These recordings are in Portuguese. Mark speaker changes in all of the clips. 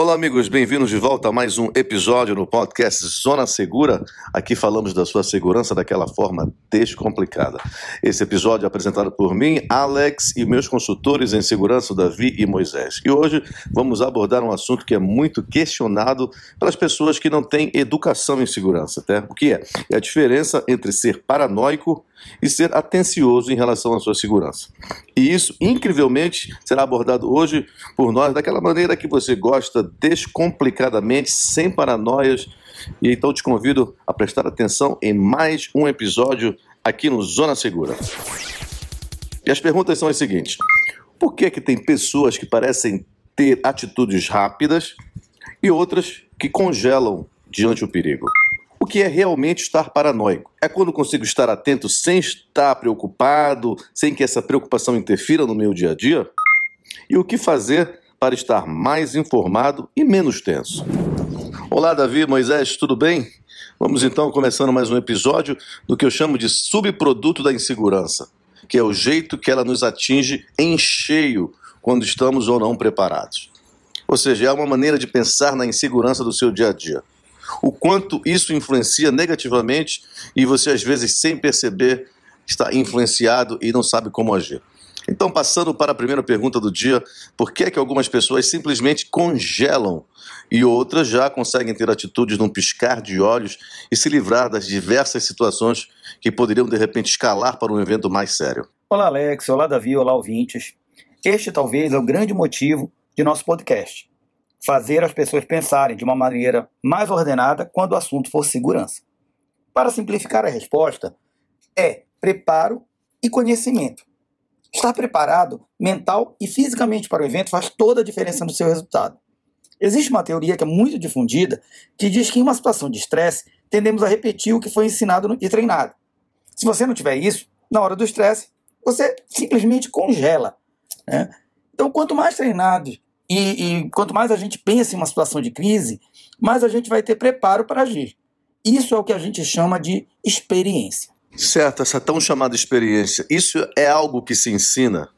Speaker 1: Olá, amigos, bem-vindos de volta a mais um episódio no podcast Zona Segura. Aqui falamos da sua segurança daquela forma descomplicada. Esse episódio é apresentado por mim, Alex e meus consultores em segurança, Davi e Moisés. E hoje vamos abordar um assunto que é muito questionado pelas pessoas que não têm educação em segurança. Tá? O que é? É a diferença entre ser paranoico e ser atencioso em relação à sua segurança. E isso, incrivelmente, será abordado hoje por nós daquela maneira que você gosta, descomplicadamente, sem paranoias. E então te convido a prestar atenção em mais um episódio aqui no Zona Segura. E as perguntas são as seguintes: por que, que tem pessoas que parecem ter atitudes rápidas e outras que congelam diante do perigo? O que é realmente estar paranoico? É quando consigo estar atento sem estar preocupado, sem que essa preocupação interfira no meu dia a dia? E o que fazer para estar mais informado e menos tenso? Olá, Davi, Moisés, tudo bem? Vamos então começando mais um episódio do que eu chamo de subproduto da insegurança, que é o jeito que ela nos atinge em cheio quando estamos ou não preparados. Ou seja, é uma maneira de pensar na insegurança do seu dia a dia o quanto isso influencia negativamente e você, às vezes, sem perceber, está influenciado e não sabe como agir. Então, passando para a primeira pergunta do dia, por que, é que algumas pessoas simplesmente congelam e outras já conseguem ter atitudes num piscar de olhos e se livrar das diversas situações que poderiam, de repente, escalar para um evento mais sério?
Speaker 2: Olá, Alex. Olá, Davi. Olá, ouvintes. Este talvez é o grande motivo de nosso podcast fazer as pessoas pensarem de uma maneira mais ordenada quando o assunto for segurança. Para simplificar a resposta, é preparo e conhecimento. Estar preparado mental e fisicamente para o evento faz toda a diferença no seu resultado. Existe uma teoria que é muito difundida que diz que em uma situação de estresse tendemos a repetir o que foi ensinado e treinado. Se você não tiver isso, na hora do estresse, você simplesmente congela. Né? Então, quanto mais treinados e, e, quanto mais a gente pensa em uma situação de crise, mais a gente vai ter preparo para agir. Isso é o que a gente chama de experiência.
Speaker 1: Certo, essa tão chamada experiência. Isso é algo que se ensina.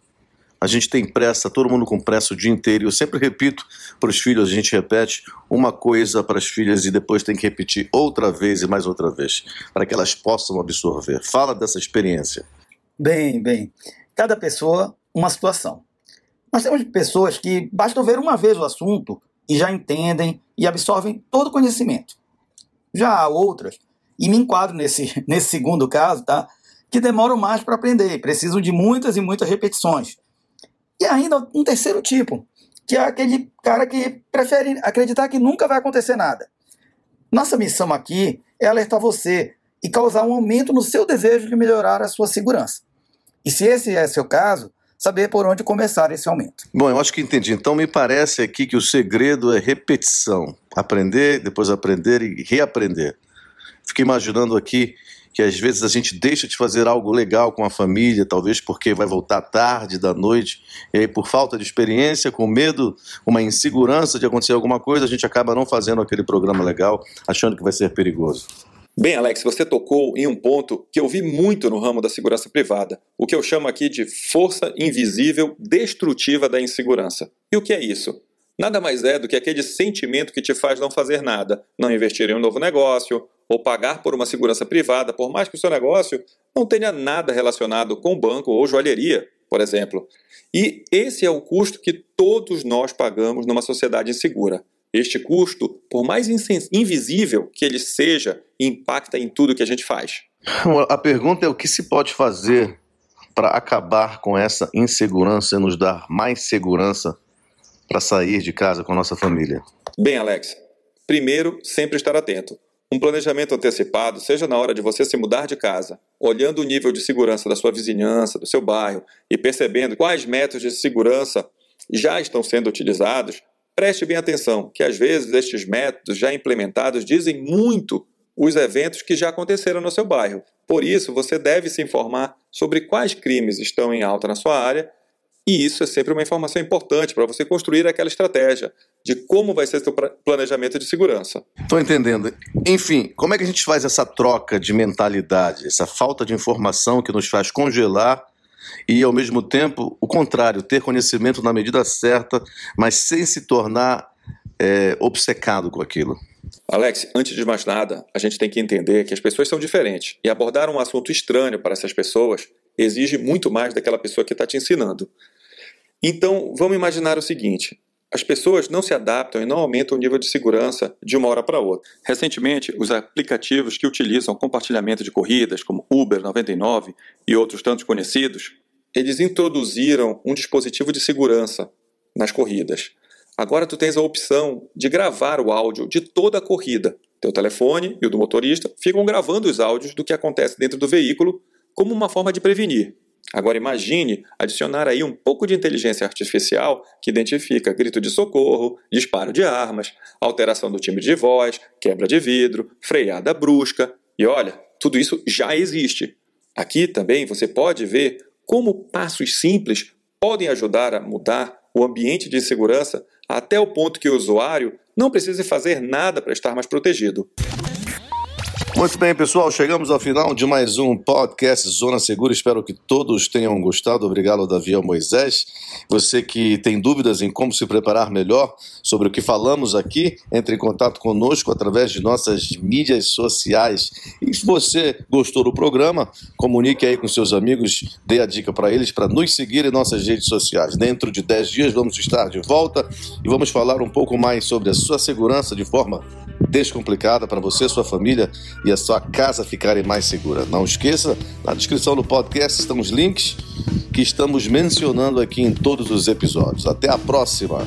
Speaker 1: A gente tem pressa, todo mundo com pressa o dia inteiro. Eu sempre repito para os filhos, a gente repete uma coisa para as filhas e depois tem que repetir outra vez e mais outra vez, para que elas possam absorver. Fala dessa experiência.
Speaker 2: Bem, bem. Cada pessoa, uma situação. Nós temos pessoas que basta ver uma vez o assunto e já entendem e absorvem todo o conhecimento. Já há outras, e me enquadro nesse, nesse segundo caso, tá? que demoram mais para aprender, precisam de muitas e muitas repetições. E ainda um terceiro tipo, que é aquele cara que prefere acreditar que nunca vai acontecer nada. Nossa missão aqui é alertar você e causar um aumento no seu desejo de melhorar a sua segurança. E se esse é seu caso, saber por onde começar esse aumento.
Speaker 1: Bom, eu acho que entendi. Então me parece aqui que o segredo é repetição. Aprender, depois aprender e reaprender. Fiquei imaginando aqui que às vezes a gente deixa de fazer algo legal com a família, talvez porque vai voltar tarde da noite, e aí por falta de experiência, com medo, uma insegurança de acontecer alguma coisa, a gente acaba não fazendo aquele programa legal, achando que vai ser perigoso.
Speaker 3: Bem, Alex, você tocou em um ponto que eu vi muito no ramo da segurança privada, o que eu chamo aqui de força invisível destrutiva da insegurança. E o que é isso? Nada mais é do que aquele sentimento que te faz não fazer nada, não investir em um novo negócio, ou pagar por uma segurança privada, por mais que o seu negócio não tenha nada relacionado com banco ou joalheria, por exemplo. E esse é o custo que todos nós pagamos numa sociedade insegura. Este custo, por mais invisível que ele seja, impacta em tudo que a gente faz.
Speaker 1: A pergunta é o que se pode fazer para acabar com essa insegurança e nos dar mais segurança para sair de casa com a nossa família?
Speaker 3: Bem, Alex, primeiro, sempre estar atento. Um planejamento antecipado, seja na hora de você se mudar de casa, olhando o nível de segurança da sua vizinhança, do seu bairro e percebendo quais métodos de segurança já estão sendo utilizados, Preste bem atenção que às vezes estes métodos já implementados dizem muito os eventos que já aconteceram no seu bairro. Por isso, você deve se informar sobre quais crimes estão em alta na sua área, e isso é sempre uma informação importante para você construir aquela estratégia de como vai ser seu planejamento de segurança.
Speaker 1: Estou entendendo. Enfim, como é que a gente faz essa troca de mentalidade, essa falta de informação que nos faz congelar e, ao mesmo tempo, o contrário, ter conhecimento na medida certa, mas sem se tornar é, obcecado com aquilo?
Speaker 3: Alex, antes de mais nada, a gente tem que entender que as pessoas são diferentes e abordar um assunto estranho para essas pessoas exige muito mais daquela pessoa que está te ensinando. Então, vamos imaginar o seguinte: as pessoas não se adaptam e não aumentam o nível de segurança de uma hora para outra. Recentemente, os aplicativos que utilizam compartilhamento de corridas, como Uber 99 e outros tantos conhecidos, eles introduziram um dispositivo de segurança nas corridas. Agora tu tens a opção de gravar o áudio de toda a corrida. Teu telefone e o do motorista ficam gravando os áudios do que acontece dentro do veículo como uma forma de prevenir. Agora imagine adicionar aí um pouco de inteligência artificial que identifica grito de socorro, disparo de armas, alteração do timbre de voz, quebra de vidro, freada brusca. E olha, tudo isso já existe. Aqui também você pode ver como passos simples podem ajudar a mudar o ambiente de segurança até o ponto que o usuário não precise fazer nada para estar mais protegido.
Speaker 1: Muito bem, pessoal, chegamos ao final de mais um podcast Zona Segura. Espero que todos tenham gostado. Obrigado, Davi e Moisés. Você que tem dúvidas em como se preparar melhor sobre o que falamos aqui, entre em contato conosco através de nossas mídias sociais. E se você gostou do programa, comunique aí com seus amigos, dê a dica para eles para nos seguir em nossas redes sociais. Dentro de 10 dias vamos estar de volta e vamos falar um pouco mais sobre a sua segurança de forma descomplicada para você, sua família e a sua casa ficarem mais segura. Não esqueça, na descrição do podcast estão os links que estamos mencionando aqui em todos os episódios. Até a próxima!